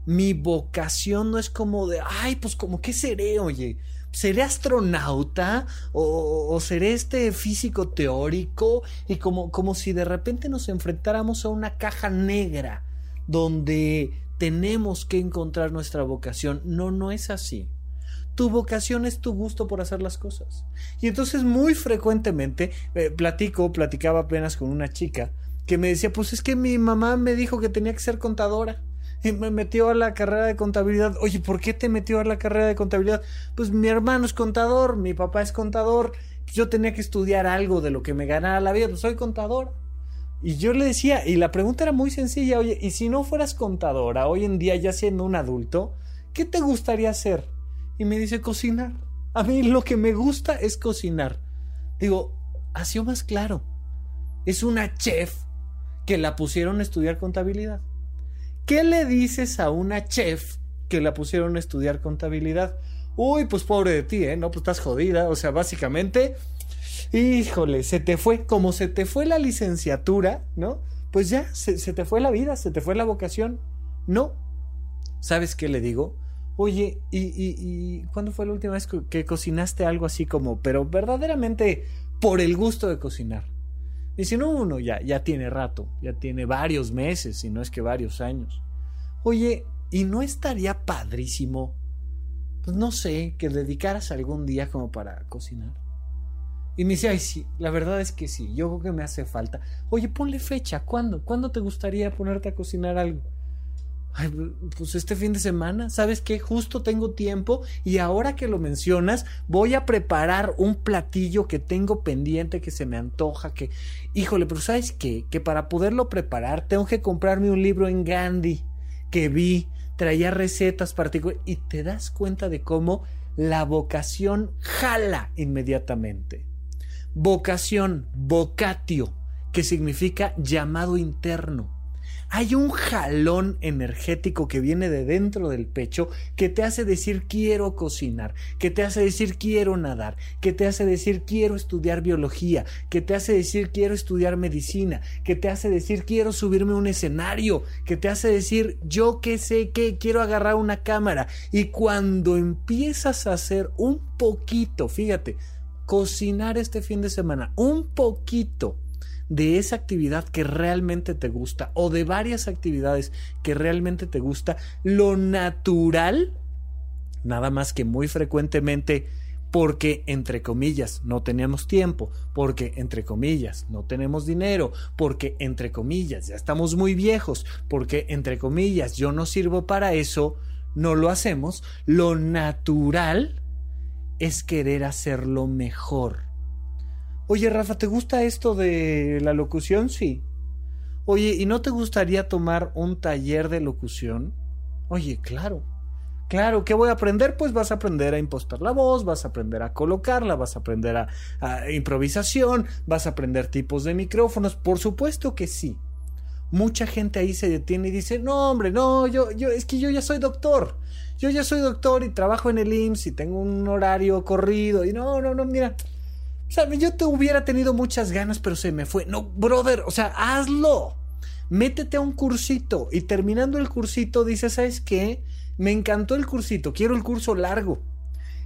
S1: Mi vocación no es como de, ay, pues como, ¿qué seré, oye? ¿Seré astronauta? ¿O, seré este físico teórico? Y como, como si de repente nos enfrentáramos a una caja negra donde tenemos que encontrar nuestra vocación. No, no es así. Tu vocación es tu gusto por hacer las cosas. Y entonces muy frecuentemente eh, platico, platicaba apenas con una chica que me decía, pues es que mi mamá me dijo que tenía que ser contadora. Y me metió a la carrera de contabilidad. Oye, ¿por qué te metió a la carrera de contabilidad? Pues mi hermano es contador, mi papá es contador. Yo tenía que estudiar algo de lo que me ganara la vida. Pues soy contador. Y yo le decía, y la pregunta era muy sencilla, oye, ¿y si no fueras contadora hoy en día ya siendo un adulto, qué te gustaría hacer? Y me dice cocinar. A mí lo que me gusta es cocinar. Digo, ha sido más claro. Es una chef que la pusieron a estudiar contabilidad. ¿Qué le dices a una chef que la pusieron a estudiar contabilidad? Uy, pues pobre de ti, ¿eh? No, pues estás jodida. O sea, básicamente, híjole, se te fue, como se te fue la licenciatura, ¿no? Pues ya, se, te fue la vida, se te fue la vocación. No. ¿Sabes qué le digo? Oye, ¿y, y, y cuándo fue la última vez que cocinaste algo así como, pero verdaderamente por el gusto de cocinar? Y si no uno, ya, ya tiene rato, ya tiene varios meses, si no es que varios años. Oye, ¿y no estaría padrísimo? Pues no sé, que dedicaras algún día como para cocinar. Y me dice, ay, sí, la verdad es que sí, yo creo que me hace falta. Oye, ponle fecha, ¿cuándo? ¿Cuándo te gustaría ponerte a cocinar algo? Pues este fin de semana, ¿sabes qué? Justo tengo tiempo y ahora que lo mencionas, voy a preparar un platillo que tengo pendiente, que se me antoja, que, híjole, pero ¿sabes qué? Que para poderlo preparar tengo que comprarme un libro en Gandhi que vi, traía recetas particulares y te das cuenta de cómo la vocación jala inmediatamente. Vocación, vocatio, que significa llamado interno hay un jalón energético que viene de dentro del pecho que te hace decir quiero cocinar, que te hace decir quiero nadar, que te hace decir quiero estudiar biología, que te hace decir quiero estudiar medicina, que te hace decir quiero subirme a un escenario, que te hace decir yo que sé que quiero agarrar una cámara. Y cuando empiezas a hacer un poquito, fíjate, cocinar este fin de semana, un poquito de esa actividad que realmente te gusta o de varias actividades que realmente te gusta, lo natural, nada más que muy frecuentemente porque entre comillas no tenemos tiempo, porque entre comillas no tenemos dinero, porque entre comillas ya estamos muy viejos, porque entre comillas yo no sirvo para eso, no lo hacemos, lo natural es querer hacerlo mejor. Oye, Rafa, ¿te gusta esto de la locución? Sí. Oye, ¿y no te gustaría tomar un taller de locución? Oye, claro. Claro, ¿qué voy a aprender? Pues vas a aprender a impostar la voz, vas a aprender a colocarla, vas a aprender a, improvisación, vas a aprender tipos de micrófonos. Por supuesto que sí. Mucha gente ahí se detiene y dice, no, hombre, no, yo, yo, es que yo ya soy doctor. Yo ya soy doctor y trabajo en el IMSS y tengo un horario corrido. Y no, no, no, mira, o sea, yo te hubiera tenido muchas ganas, pero se me fue. No, brother, o sea, hazlo. Métete a un cursito y terminando el cursito dices, ¿sabes qué? Me encantó el cursito, quiero el curso largo.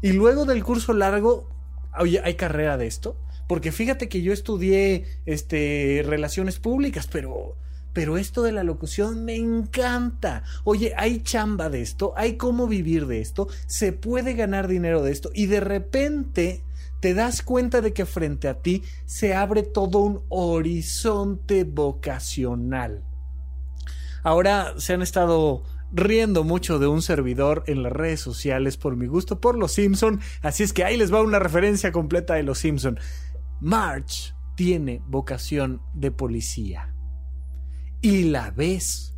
S1: Y luego del curso largo, oye, ¿hay carrera de esto? Porque fíjate que yo estudié este, relaciones públicas, pero pero esto de la locución me encanta. Oye, hay chamba de esto, hay cómo vivir de esto, se puede ganar dinero de esto y de repente te das cuenta de que frente a ti se abre todo un horizonte vocacional. Ahora se han estado riendo mucho de un servidor en las redes sociales por mi gusto por los Simpson, así es que ahí les va una referencia completa de los Simpson. March tiene vocación de policía. Y la ves.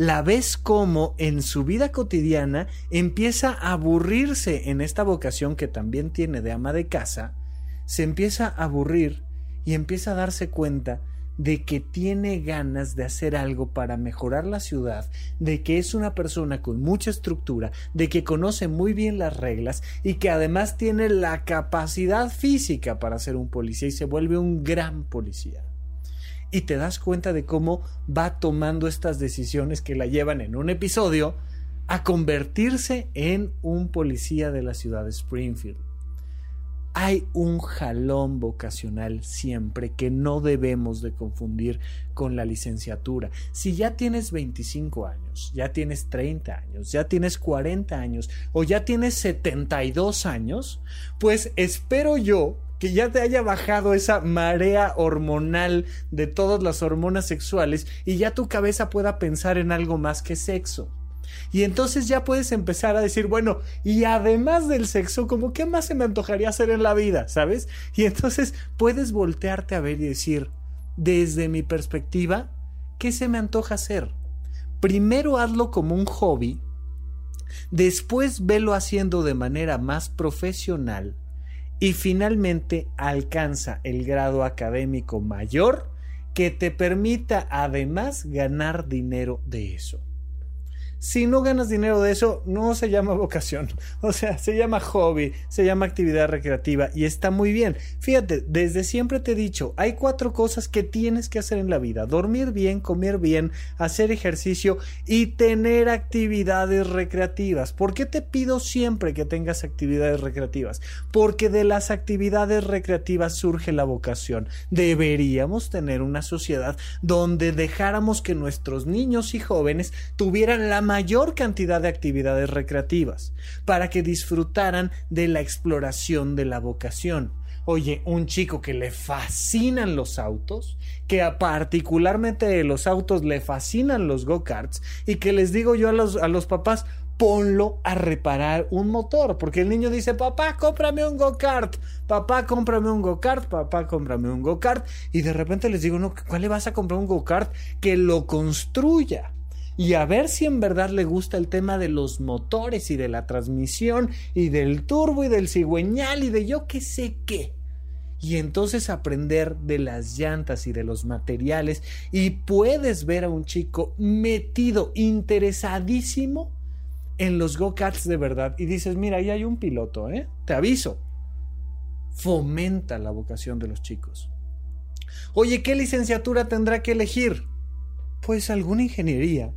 S1: La ves como en su vida cotidiana empieza a aburrirse en esta vocación que también tiene de ama de casa, se empieza a aburrir y empieza a darse cuenta de que tiene ganas de hacer algo para mejorar la ciudad, de que es una persona con mucha estructura, de que conoce muy bien las reglas y que además tiene la capacidad física para ser un policía y se vuelve un gran policía. Y te das cuenta de cómo va tomando estas decisiones que la llevan en un episodio a convertirse en un policía de la ciudad de Springfield hay un jalón vocacional siempre que no debemos de confundir con la licenciatura. Si ya tienes 25 años, ya tienes 30 años, ya tienes 40 años o ya tienes 72 años, pues espero yo que ya te haya bajado esa marea hormonal de todas las hormonas sexuales y ya tu cabeza pueda pensar en algo más que sexo. Y entonces ya puedes empezar a decir, bueno, y además del sexo, como qué más se me antojaría hacer en la vida, ¿sabes? Y entonces puedes voltearte a ver y decir, desde mi perspectiva, ¿qué se me antoja hacer? Primero hazlo como un hobby, después velo haciendo de manera más profesional y finalmente alcanza el grado académico mayor que te permita además ganar dinero de eso. Si no ganas dinero de eso, no se llama vocación. O sea, se llama hobby, se llama actividad recreativa y está muy bien. Fíjate, desde siempre te he dicho, hay cuatro cosas que tienes que hacer en la vida. Dormir bien, comer bien, hacer ejercicio y tener actividades recreativas. ¿Por qué te pido siempre que tengas actividades recreativas? Porque de las actividades recreativas surge la vocación. Deberíamos tener una sociedad donde dejáramos que nuestros niños y jóvenes tuvieran la mayor cantidad de actividades recreativas para que disfrutaran de la exploración de la vocación. Oye, un chico que le fascinan los autos, que a particularmente los autos le fascinan los go-karts y que les digo yo a los, a los papás, ponlo a reparar un motor, porque el niño dice, papá, cómprame un go-kart, papá, cómprame un go-kart, papá, cómprame un go-kart, y de repente les digo, no, ¿cuál le vas a comprar un go-kart? Que lo construya y a ver si en verdad le gusta el tema de los motores y de la transmisión y del turbo y del cigüeñal y de yo qué sé qué. Y entonces aprender de las llantas y de los materiales y puedes ver a un chico metido, interesadísimo en los go-karts de verdad y dices, mira, ahí hay un piloto, ¿eh? Te aviso. Fomenta la vocación de los chicos. Oye, ¿qué licenciatura tendrá que elegir? Pues alguna ingeniería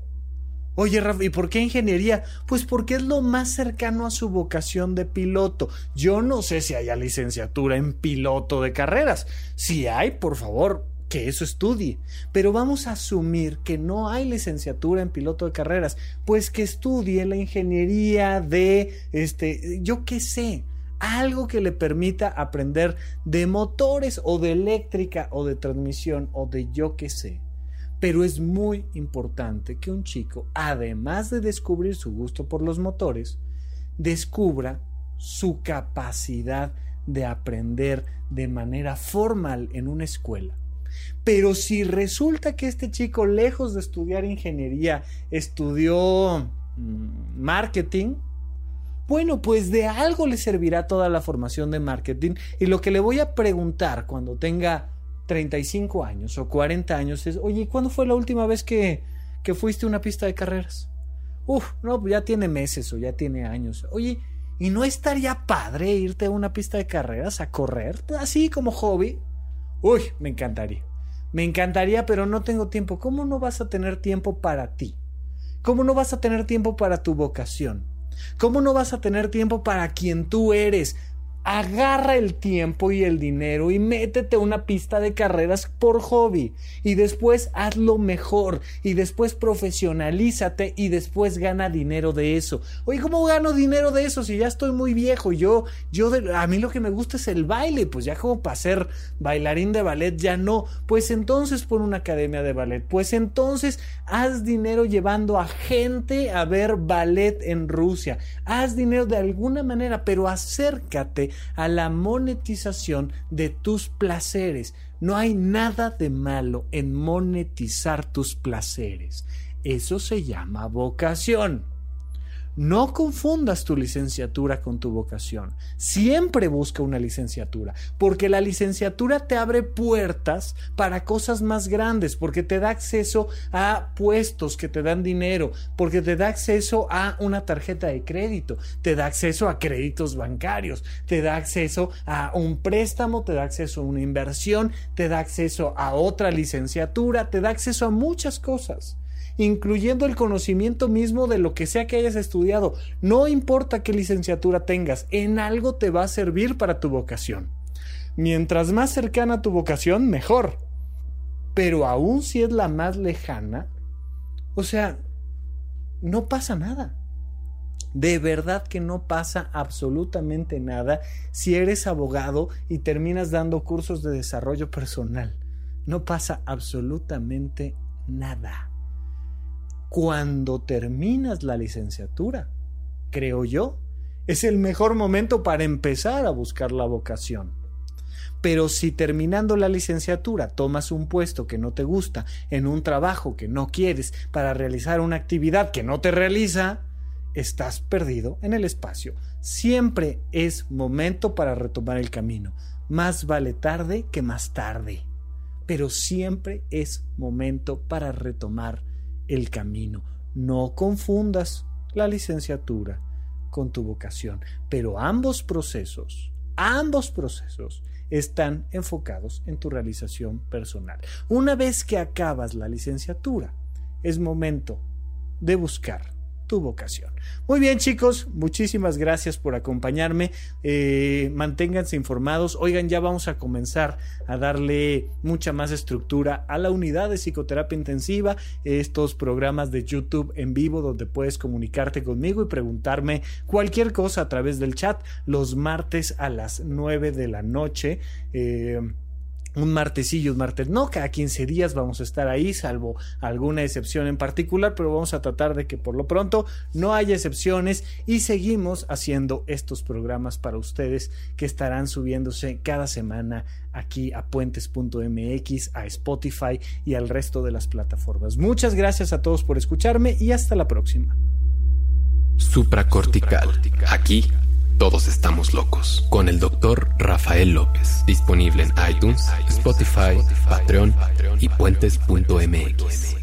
S1: Oye, Rafa, ¿y por qué ingeniería? Pues porque es lo más cercano a su vocación de piloto. Yo no sé si haya licenciatura en piloto de carreras. Si hay, por favor, que eso estudie. Pero vamos a asumir que no hay licenciatura en piloto de carreras, pues que estudie la ingeniería de, este, yo qué sé, algo que le permita aprender de motores o de eléctrica o de transmisión o de yo qué sé. Pero es muy importante que un chico, además de descubrir su gusto por los motores, descubra su capacidad de aprender de manera formal en una escuela. Pero si resulta que este chico, lejos de estudiar ingeniería, estudió mm, marketing, bueno, pues de algo le servirá toda la formación de marketing. Y lo que le voy a preguntar cuando tenga 35 años o 40 años es, oye, ¿cuándo fue la última vez que, que fuiste a una pista de carreras? Uf, no, ya tiene meses o ya tiene años. Oye, ¿y no estaría padre irte a una pista de carreras a correr? Así como hobby. Uy, me encantaría. Me encantaría, pero no tengo tiempo. ¿Cómo no vas a tener tiempo para ti? ¿Cómo no vas a tener tiempo para tu vocación? ¿Cómo no vas a tener tiempo para quien tú eres? Agarra el tiempo y el dinero y métete a una pista de carreras por hobby y después hazlo mejor y después profesionalízate y después gana dinero de eso. Oye, ¿cómo gano dinero de eso si ya estoy muy viejo? Yo, yo, a mí lo que me gusta es el baile, pues ya como para ser bailarín de ballet ya no. Pues entonces pon una academia de ballet, pues entonces haz dinero llevando a gente a ver ballet en Rusia. Haz dinero de alguna manera, pero acércate a la monetización de tus placeres. No hay nada de malo en monetizar tus placeres. Eso se llama vocación. No confundas tu licenciatura con tu vocación. Siempre busca una licenciatura, porque la licenciatura te abre puertas para cosas más grandes, porque te da acceso a puestos que te dan dinero, porque te da acceso a una tarjeta de crédito, te da acceso a créditos bancarios, te da acceso a un préstamo, te da acceso a una inversión, te da acceso a otra licenciatura, te da acceso a muchas cosas incluyendo el conocimiento mismo de lo que sea que hayas estudiado. No importa qué licenciatura tengas, en algo te va a servir para tu vocación. Mientras más cercana tu vocación, mejor. Pero aún si es la más lejana, o sea, no pasa nada. De verdad que no pasa absolutamente nada si eres abogado y terminas dando cursos de desarrollo personal. No pasa absolutamente nada cuando terminas la licenciatura, creo yo. Es el mejor momento para empezar a buscar la vocación. Pero si terminando la licenciatura tomas un puesto que no te gusta, en un trabajo que no quieres, para realizar una actividad que no te realiza, estás perdido en el espacio. Siempre es momento para retomar el camino. Más vale tarde que más tarde. Pero siempre es momento para retomar el camino. No confundas la licenciatura con tu vocación, pero ambos procesos, ambos procesos están enfocados en tu realización personal. Una vez que acabas la licenciatura, es momento de buscar tu vocación. Muy bien chicos, muchísimas gracias por acompañarme. Eh, manténganse informados. Oigan, ya vamos a comenzar a darle mucha más estructura a la unidad de psicoterapia intensiva, estos programas de YouTube en vivo donde puedes comunicarte conmigo y preguntarme cualquier cosa a través del chat los martes a las 9 de la noche. Eh, un martesillo, un martes no, cada 15 días vamos a estar ahí, salvo alguna excepción en particular, pero vamos a tratar de que por lo pronto no haya excepciones y seguimos haciendo estos programas para ustedes que estarán subiéndose cada semana aquí a puentes.mx, a Spotify y al resto de las plataformas. Muchas gracias a todos por escucharme y hasta la próxima.
S2: Supracortical. Aquí todos estamos locos. Con el doctor Rafael López. Disponible en iTunes, Spotify, Patreon y puentes.mx.